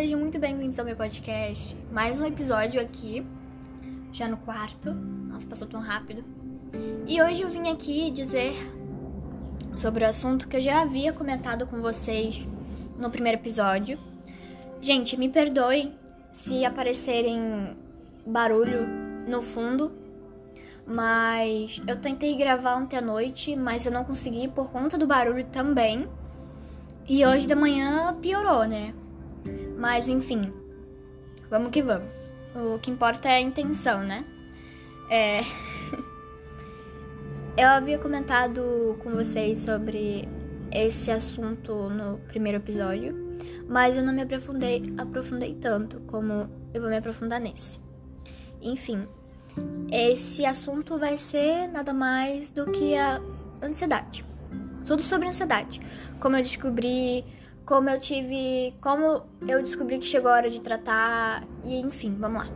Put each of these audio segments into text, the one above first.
sejam muito bem-vindos ao meu podcast. Mais um episódio aqui, já no quarto. Nossa, passou tão rápido. E hoje eu vim aqui dizer sobre o assunto que eu já havia comentado com vocês no primeiro episódio. Gente, me perdoem se aparecerem barulho no fundo, mas eu tentei gravar ontem à noite, mas eu não consegui por conta do barulho também. E hoje da manhã piorou, né? Mas enfim, vamos que vamos. O que importa é a intenção, né? É. Eu havia comentado com vocês sobre esse assunto no primeiro episódio, mas eu não me aprofundei, aprofundei tanto como eu vou me aprofundar nesse. Enfim, esse assunto vai ser nada mais do que a ansiedade. Tudo sobre ansiedade. Como eu descobri, como eu tive, como eu descobri que chegou a hora de tratar e enfim, vamos lá.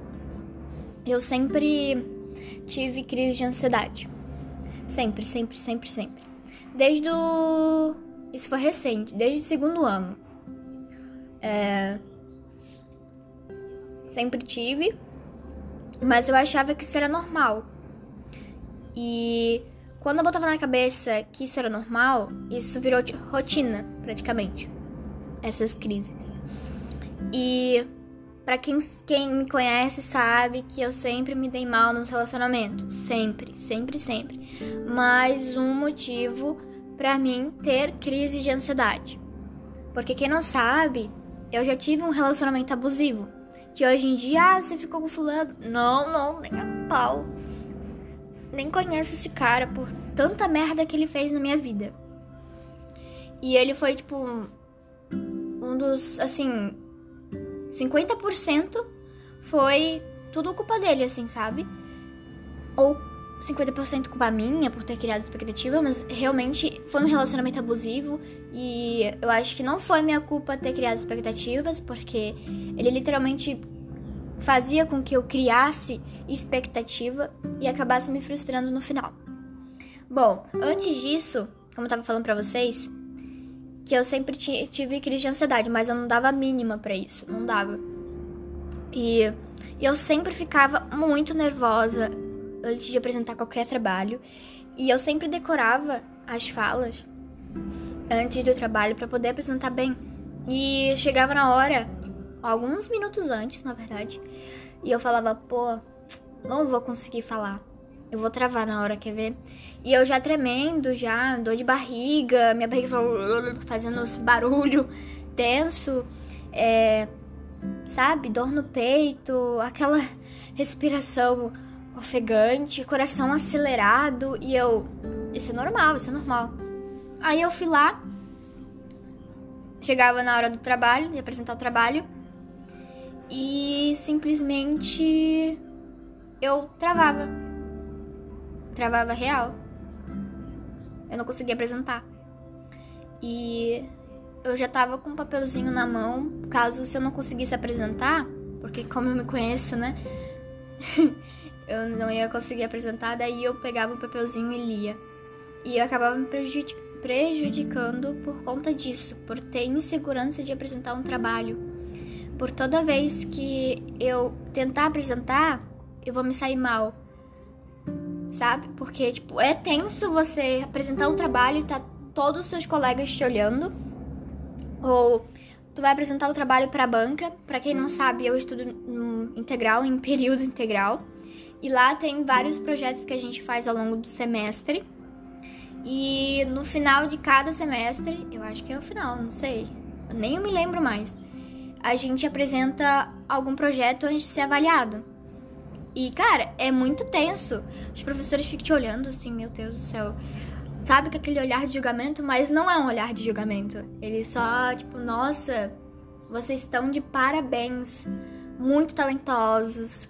Eu sempre tive crise de ansiedade. Sempre, sempre, sempre, sempre. Desde o isso foi recente, desde o segundo ano. É... Sempre tive, mas eu achava que isso era normal. E quando eu botava na cabeça que isso era normal, isso virou rotina, praticamente. Essas crises. E para quem, quem me conhece sabe que eu sempre me dei mal nos relacionamentos. Sempre, sempre, sempre. Mais um motivo para mim ter crise de ansiedade. Porque quem não sabe, eu já tive um relacionamento abusivo. Que hoje em dia, ah, você ficou com fulano. Não, não, nem a pau. Nem conheço esse cara por tanta merda que ele fez na minha vida. E ele foi, tipo, um dos, assim, 50% foi tudo culpa dele, assim, sabe? Ou 50% culpa minha por ter criado expectativa, mas realmente foi um relacionamento abusivo e eu acho que não foi minha culpa ter criado expectativas, porque ele literalmente fazia com que eu criasse expectativa e acabasse me frustrando no final. Bom, antes disso, como eu tava falando pra vocês, que eu sempre tive crise de ansiedade, mas eu não dava a mínima para isso, não dava. E eu sempre ficava muito nervosa antes de apresentar qualquer trabalho, e eu sempre decorava as falas antes do trabalho para poder apresentar bem. E chegava na hora, alguns minutos antes, na verdade, e eu falava, pô, não vou conseguir falar. Eu vou travar na hora, quer ver? E eu já tremendo, já, dor de barriga, minha barriga fazendo barulho tenso, é, sabe? Dor no peito, aquela respiração ofegante, coração acelerado. E eu, isso é normal, isso é normal. Aí eu fui lá, chegava na hora do trabalho, de apresentar o trabalho, e simplesmente eu travava travava real. Eu não conseguia apresentar. E eu já tava com um papelzinho na mão, caso se eu não conseguisse apresentar, porque como eu me conheço, né? eu não ia conseguir apresentar, daí eu pegava o papelzinho e lia. E eu acabava me prejudicando por conta disso, por ter insegurança de apresentar um trabalho. Por toda vez que eu tentar apresentar, eu vou me sair mal sabe? Porque, tipo, é tenso você apresentar um trabalho e tá todos os seus colegas te olhando. Ou tu vai apresentar o trabalho para a banca. Para quem não sabe, eu estudo no integral, em período integral. E lá tem vários projetos que a gente faz ao longo do semestre. E no final de cada semestre, eu acho que é o final, não sei. nem eu me lembro mais. A gente apresenta algum projeto antes de ser avaliado. E, cara, é muito tenso. Os professores ficam te olhando assim, meu Deus do céu. Sabe que aquele olhar de julgamento, mas não é um olhar de julgamento. Ele só, tipo, nossa, vocês estão de parabéns. Muito talentosos.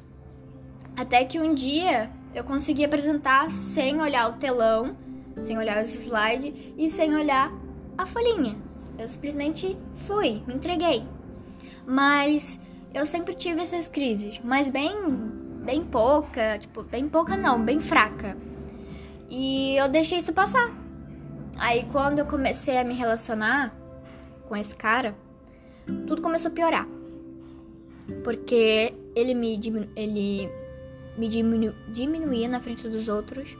Até que um dia eu consegui apresentar sem olhar o telão, sem olhar esse slide e sem olhar a folhinha. Eu simplesmente fui, me entreguei. Mas eu sempre tive essas crises, mas bem bem pouca, tipo, bem pouca não, bem fraca. E eu deixei isso passar. Aí quando eu comecei a me relacionar com esse cara, tudo começou a piorar. porque ele me, diminu ele me diminu diminuía na frente dos outros.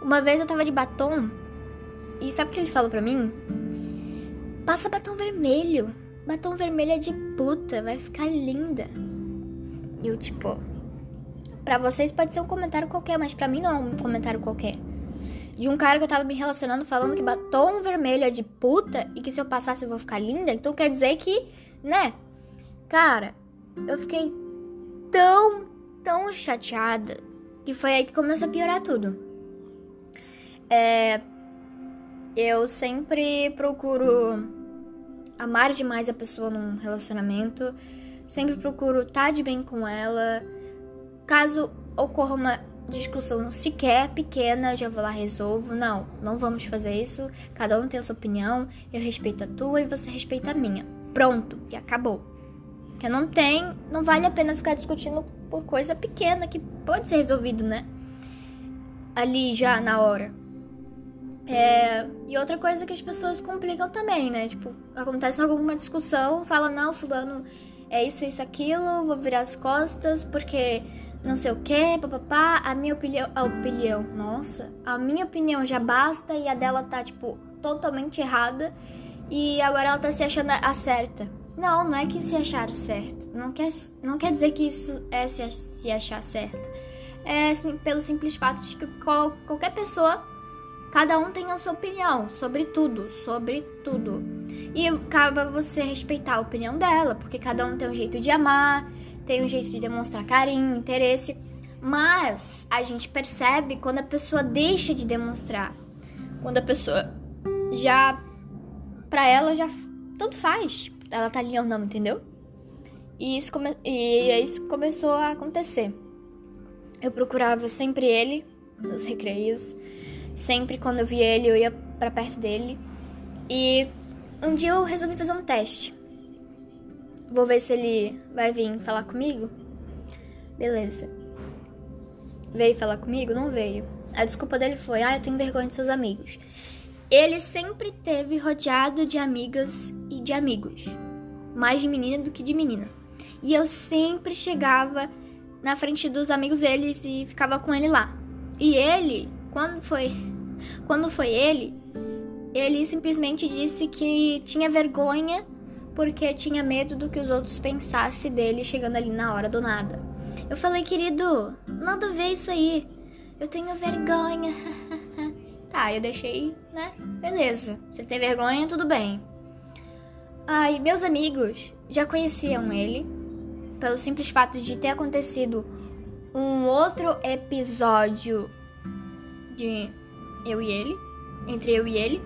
Uma vez eu tava de batom e sabe o que ele falou pra mim? Passa batom vermelho. Batom vermelho é de puta, vai ficar linda. E eu, tipo, pra vocês pode ser um comentário qualquer, mas pra mim não é um comentário qualquer. De um cara que eu tava me relacionando falando que batom vermelho é de puta e que se eu passasse eu vou ficar linda, então quer dizer que, né? Cara, eu fiquei tão, tão chateada que foi aí que começou a piorar tudo. É. Eu sempre procuro amar demais a pessoa num relacionamento, sempre procuro estar de bem com ela. Caso ocorra uma discussão sequer pequena, já vou lá resolvo. Não, não vamos fazer isso. Cada um tem a sua opinião, eu respeito a tua e você respeita a minha. Pronto, e acabou. Que não tem, não vale a pena ficar discutindo por coisa pequena que pode ser resolvido, né? Ali já na hora. É, e outra coisa que as pessoas complicam também, né? Tipo, acontece alguma discussão, fala, não, fulano é isso, isso, aquilo, vou virar as costas porque não sei o que, papapá, a minha opinião, a opinião, nossa, a minha opinião já basta e a dela tá, tipo, totalmente errada e agora ela tá se achando a certa. Não, não é que se achar certo, não quer, não quer dizer que isso é se, se achar certa. É assim, pelo simples fato de que qual, qualquer pessoa Cada um tem a sua opinião sobre tudo, sobre tudo. E cabe você respeitar a opinião dela, porque cada um tem um jeito de amar, tem um jeito de demonstrar carinho, interesse. Mas a gente percebe quando a pessoa deixa de demonstrar. Quando a pessoa já. Pra ela já. Tanto faz. Ela tá ali ou não, entendeu? E isso, come... e isso começou a acontecer. Eu procurava sempre ele nos recreios Sempre quando eu via ele, eu ia para perto dele. E um dia eu resolvi fazer um teste. Vou ver se ele vai vir falar comigo. Beleza. Veio falar comigo? Não veio. A desculpa dele foi: ah, eu tenho vergonha de seus amigos. Ele sempre teve rodeado de amigas e de amigos. Mais de menina do que de menina. E eu sempre chegava na frente dos amigos deles e ficava com ele lá. E ele quando foi, quando foi ele, ele simplesmente disse que tinha vergonha porque tinha medo do que os outros pensassem dele chegando ali na hora do nada. Eu falei, querido, nada a ver isso aí. Eu tenho vergonha. tá, eu deixei, né? Beleza. Você tem vergonha, tudo bem. Ai, meus amigos já conheciam ele pelo simples fato de ter acontecido um outro episódio de eu e ele, entre eu e ele,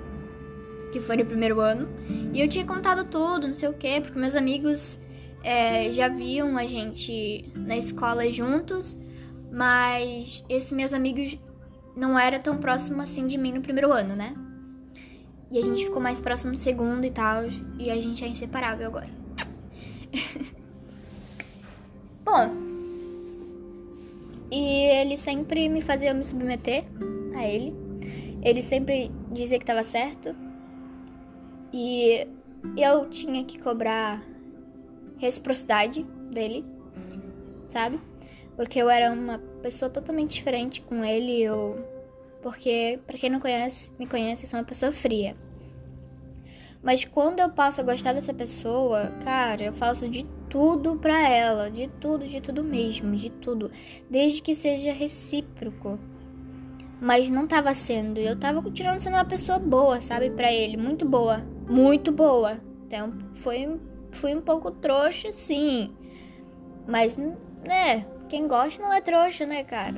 que foi no primeiro ano. E eu tinha contado tudo, não sei o que, porque meus amigos é, já viam a gente na escola juntos, mas esses meus amigos não eram tão próximos assim de mim no primeiro ano, né? E a gente ficou mais próximo no segundo e tal, e a gente é inseparável agora. Bom, e ele sempre me fazia me submeter a ele. Ele sempre dizia que estava certo. E eu tinha que cobrar reciprocidade dele, sabe? Porque eu era uma pessoa totalmente diferente com ele, eu porque para quem não conhece, me conhece, eu sou uma pessoa fria. Mas quando eu passo a gostar dessa pessoa, cara, eu faço de tudo pra ela, de tudo, de tudo mesmo, de tudo, desde que seja recíproco mas não tava sendo. Eu tava continuando sendo uma pessoa boa, sabe, para ele, muito boa, muito boa. Então foi fui um pouco trouxa, sim. Mas né, quem gosta não é trouxa, né, cara?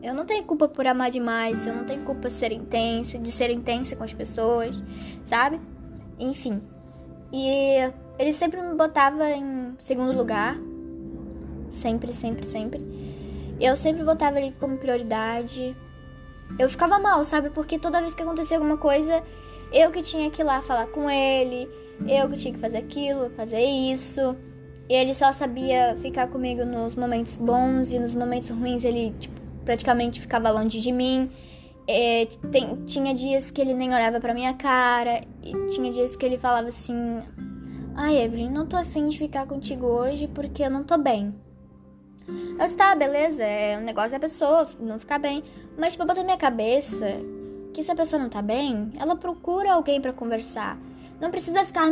Eu não tenho culpa por amar demais, eu não tenho culpa de ser intensa, de ser intensa com as pessoas, sabe? Enfim. E ele sempre me botava em segundo lugar. Sempre, sempre, sempre. Eu sempre botava ele como prioridade eu ficava mal, sabe? Porque toda vez que acontecia alguma coisa, eu que tinha que ir lá falar com ele, eu que tinha que fazer aquilo, fazer isso. E ele só sabia ficar comigo nos momentos bons e nos momentos ruins ele tipo, praticamente ficava longe de mim. É, tem, tinha dias que ele nem olhava pra minha cara, e tinha dias que ele falava assim: Ai, Evelyn, não tô afim de ficar contigo hoje porque eu não tô bem. Eu disse, tá, beleza, é um negócio da pessoa não ficar bem. Mas, tipo, eu boto na minha cabeça que se a pessoa não tá bem, ela procura alguém para conversar. Não precisa ficar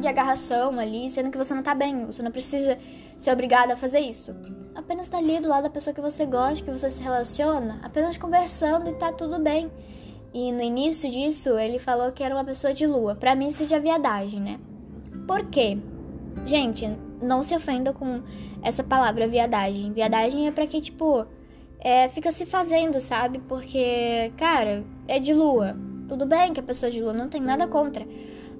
de agarração ali, sendo que você não tá bem. Você não precisa ser obrigado a fazer isso. Apenas tá ali do lado da pessoa que você gosta, que você se relaciona, apenas conversando e tá tudo bem. E no início disso, ele falou que era uma pessoa de lua. Para mim, isso já é viadagem, né? Por quê? Gente, não se ofenda com essa palavra viadagem. Viadagem é pra que, tipo, é, fica se fazendo, sabe? Porque, cara, é de lua. Tudo bem que a pessoa é de lua, não tem nada contra.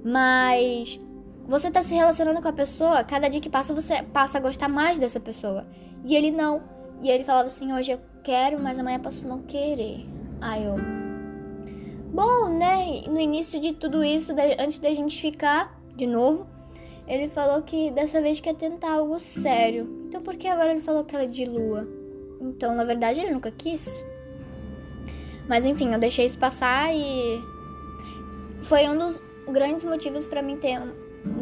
Mas você tá se relacionando com a pessoa, cada dia que passa você passa a gostar mais dessa pessoa. E ele não. E ele falava assim: hoje eu quero, mas amanhã posso não querer. Aí eu. Bom, né? No início de tudo isso, antes da gente ficar de novo, ele falou que dessa vez quer tentar algo sério. Então por que agora ele falou que ela é de lua? Então, na verdade, ele nunca quis. Mas enfim, eu deixei isso passar e foi um dos grandes motivos para mim ter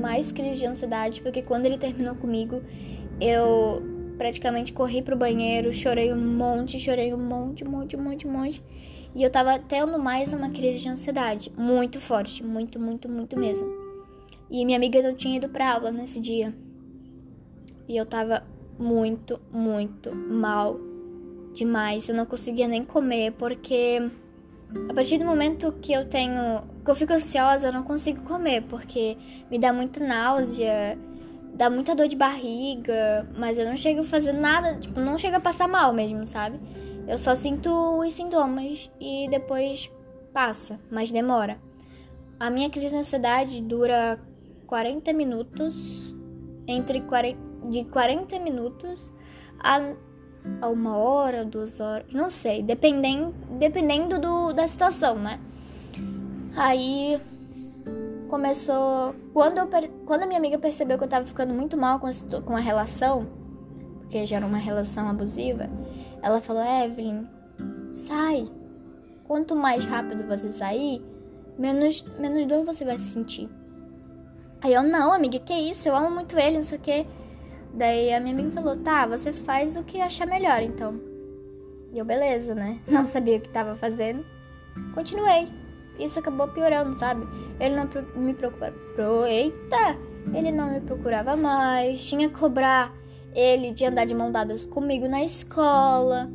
mais crise de ansiedade, porque quando ele terminou comigo, eu praticamente corri pro banheiro, chorei um monte, chorei um monte, monte, monte, monte. E eu tava tendo mais uma crise de ansiedade, muito forte, muito, muito, muito mesmo. E minha amiga não tinha ido pra aula nesse dia. E eu tava muito, muito mal demais. Eu não conseguia nem comer porque a partir do momento que eu tenho, que eu fico ansiosa, eu não consigo comer porque me dá muita náusea, dá muita dor de barriga, mas eu não chego a fazer nada, tipo, não chega a passar mal mesmo, sabe? Eu só sinto os sintomas e depois passa, mas demora. A minha crise de ansiedade dura 40 minutos, entre 40, de 40 minutos a a uma hora, duas horas, não sei, dependendo, dependendo do, da situação, né? Aí começou. Quando, eu, quando a minha amiga percebeu que eu tava ficando muito mal com a, com a relação, porque já era uma relação abusiva, ela falou: Evelyn, sai. Quanto mais rápido você sair, menos, menos dor você vai sentir. Aí eu, não, amiga, que isso? Eu amo muito ele, não sei o que. Daí a minha amiga falou: tá, você faz o que achar melhor, então. E eu, beleza, né? Não sabia o que tava fazendo. Continuei. Isso acabou piorando, sabe? Ele não me preocupava. Pro... Eita! Ele não me procurava mais. Tinha que cobrar ele de andar de mão dadas comigo na escola.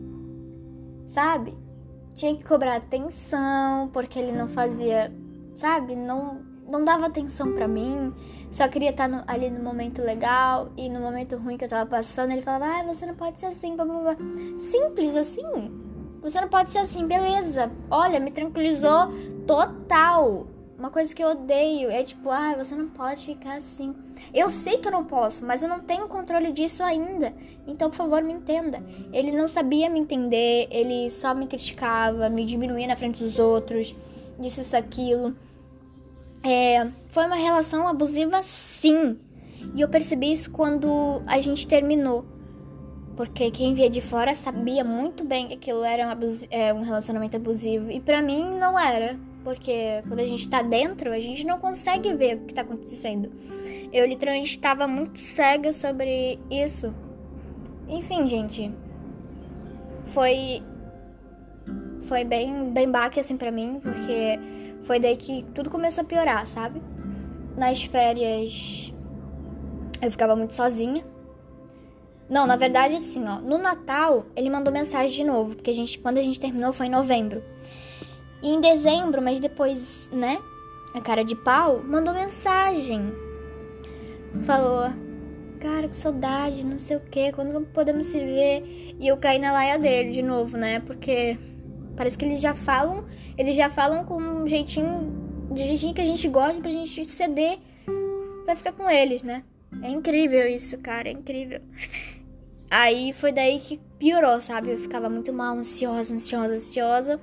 Sabe? Tinha que cobrar atenção porque ele não fazia, sabe? Não não dava atenção para mim, só queria estar no, ali no momento legal e no momento ruim que eu tava passando, ele falava: "Ah, você não pode ser assim". Blá, blá, blá. Simples assim. Você não pode ser assim, beleza. Olha, me tranquilizou total. Uma coisa que eu odeio é tipo, ah, você não pode ficar assim. Eu sei que eu não posso, mas eu não tenho controle disso ainda. Então, por favor, me entenda. Ele não sabia me entender, ele só me criticava, me diminuía na frente dos outros, disse isso, aquilo. É, foi uma relação abusiva, sim. E eu percebi isso quando a gente terminou. Porque quem via de fora sabia muito bem que aquilo era um, é, um relacionamento abusivo. E para mim não era. Porque quando a gente tá dentro, a gente não consegue ver o que tá acontecendo. Eu literalmente estava muito cega sobre isso. Enfim, gente. Foi. Foi bem, bem baque assim pra mim, porque foi daí que tudo começou a piorar, sabe? Nas férias eu ficava muito sozinha. Não, na verdade, assim, ó. No Natal, ele mandou mensagem de novo, porque a gente, quando a gente terminou foi em novembro. E em dezembro, mas depois, né? A cara de pau mandou mensagem. Falou: Cara, que saudade, não sei o que, quando podemos se ver? E eu caí na laia dele de novo, né? Porque Parece que eles já falam, eles já falam com um jeitinho, de jeitinho que a gente gosta pra gente ceder pra ficar com eles, né? É incrível isso, cara, é incrível. Aí foi daí que piorou, sabe? Eu ficava muito mal, ansiosa, ansiosa, ansiosa.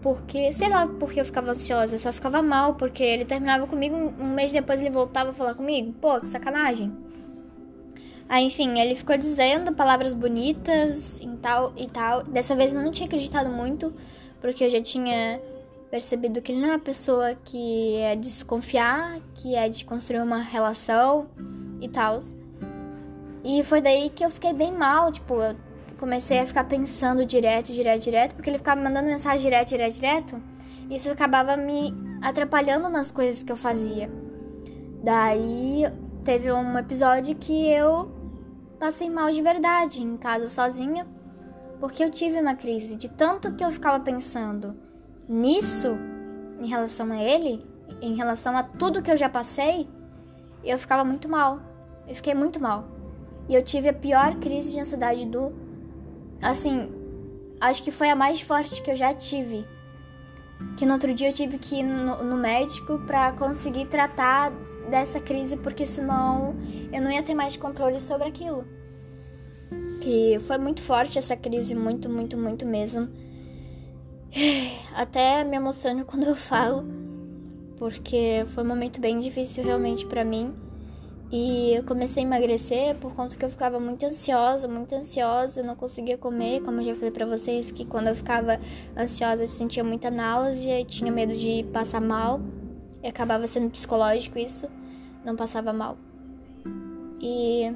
Porque, sei lá porque eu ficava ansiosa, eu só ficava mal porque ele terminava comigo, um mês depois ele voltava a falar comigo. Pô, que sacanagem. Aí, enfim, ele ficou dizendo palavras bonitas e tal e tal. Dessa vez eu não tinha acreditado muito, porque eu já tinha percebido que ele não é uma pessoa que é de desconfiar, que é de construir uma relação e tal. E foi daí que eu fiquei bem mal, tipo, eu comecei a ficar pensando direto, direto, direto, porque ele ficava mandando mensagem direto, direto, direto. E isso acabava me atrapalhando nas coisas que eu fazia. Daí teve um episódio que eu passei mal de verdade em casa sozinha, porque eu tive uma crise de tanto que eu ficava pensando nisso em relação a ele, em relação a tudo que eu já passei, eu ficava muito mal. Eu fiquei muito mal. E eu tive a pior crise de ansiedade do assim, acho que foi a mais forte que eu já tive. Que no outro dia eu tive que ir no, no médico para conseguir tratar dessa crise, porque senão eu não ia ter mais controle sobre aquilo. Que foi muito forte essa crise, muito, muito, muito mesmo. Até me emociono quando eu falo, porque foi um momento bem difícil realmente para mim. E eu comecei a emagrecer por conta que eu ficava muito ansiosa, muito ansiosa, não conseguia comer, como eu já falei para vocês, que quando eu ficava ansiosa eu sentia muita náusea e tinha medo de passar mal. E acabava sendo psicológico isso, não passava mal. E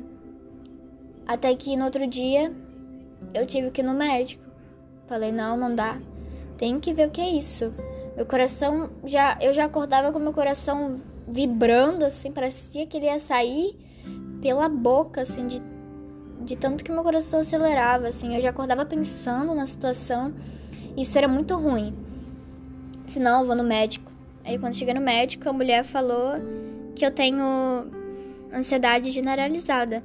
até que no outro dia eu tive que ir no médico. Falei, não, não dá. Tem que ver o que é isso. Meu coração já. Eu já acordava com meu coração vibrando, assim, parecia que ele ia sair pela boca, assim, de, de tanto que meu coração acelerava, assim. Eu já acordava pensando na situação. Isso era muito ruim. Senão eu vou no médico. Aí quando cheguei no médico, a mulher falou que eu tenho ansiedade generalizada.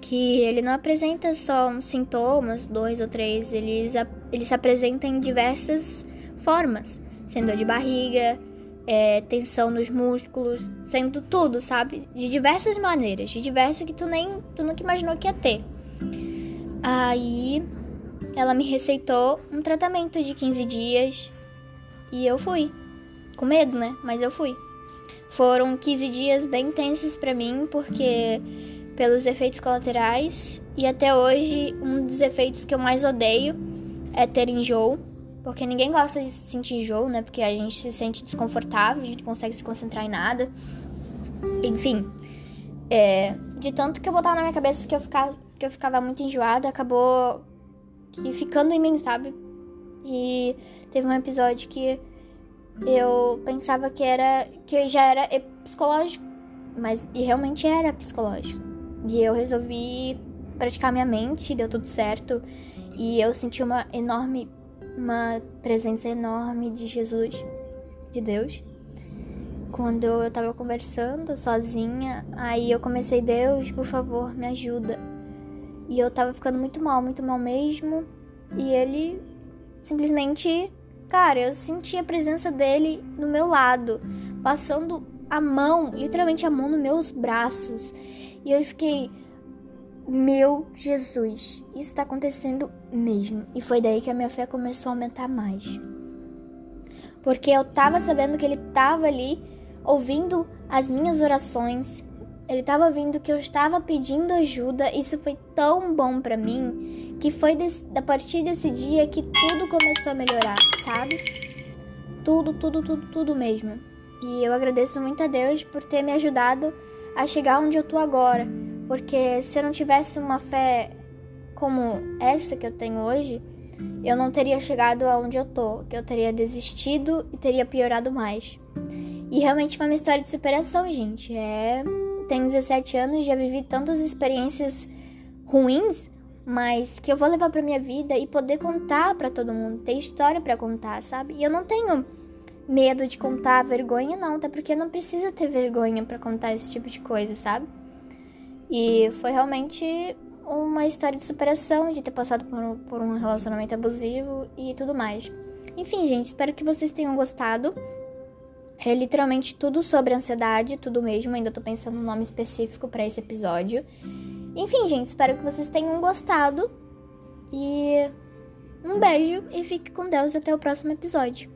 Que ele não apresenta só uns sintomas, dois ou três, ele, ele se apresenta em diversas formas, sendo dor de barriga, é, tensão nos músculos, sendo tudo, sabe? De diversas maneiras, de diversas que tu nem tu nunca imaginou que ia ter. Aí ela me receitou um tratamento de 15 dias e eu fui. Com medo, né? Mas eu fui. Foram 15 dias bem intensos para mim, porque pelos efeitos colaterais e até hoje um dos efeitos que eu mais odeio é ter enjoo porque ninguém gosta de se sentir enjoo, né? Porque a gente se sente desconfortável, a gente não consegue se concentrar em nada. Enfim, é, de tanto que eu botava na minha cabeça que eu ficava, que eu ficava muito enjoada, acabou que ficando em mim, sabe? E teve um episódio que eu pensava que era que já era psicológico, mas e realmente era psicológico. E eu resolvi praticar minha mente, deu tudo certo, e eu senti uma enorme uma presença enorme de Jesus, de Deus. Quando eu tava conversando sozinha, aí eu comecei, Deus, por favor, me ajuda. E eu tava ficando muito mal, muito mal mesmo. E ele simplesmente, cara, eu senti a presença dele no meu lado, passando a mão, literalmente a mão nos meus braços. E eu fiquei, meu Jesus, isso está acontecendo mesmo. E foi daí que a minha fé começou a aumentar mais. Porque eu estava sabendo que ele estava ali ouvindo as minhas orações. Ele estava ouvindo que eu estava pedindo ajuda. Isso foi tão bom para mim que foi desse, a partir desse dia que tudo começou a melhorar, sabe? Tudo, tudo, tudo, tudo mesmo. E eu agradeço muito a Deus por ter me ajudado a chegar onde eu tô agora porque se eu não tivesse uma fé como essa que eu tenho hoje, eu não teria chegado aonde eu tô, que eu teria desistido e teria piorado mais. E realmente foi uma história de superação, gente. É, tenho 17 anos, já vivi tantas experiências ruins, mas que eu vou levar para minha vida e poder contar para todo mundo, ter história para contar, sabe? E eu não tenho medo de contar vergonha não, até porque não precisa ter vergonha para contar esse tipo de coisa, sabe? E foi realmente uma história de superação, de ter passado por, por um relacionamento abusivo e tudo mais. Enfim, gente, espero que vocês tenham gostado. É literalmente tudo sobre ansiedade, tudo mesmo. Ainda tô pensando no nome específico para esse episódio. Enfim, gente, espero que vocês tenham gostado. E um beijo e fique com Deus até o próximo episódio.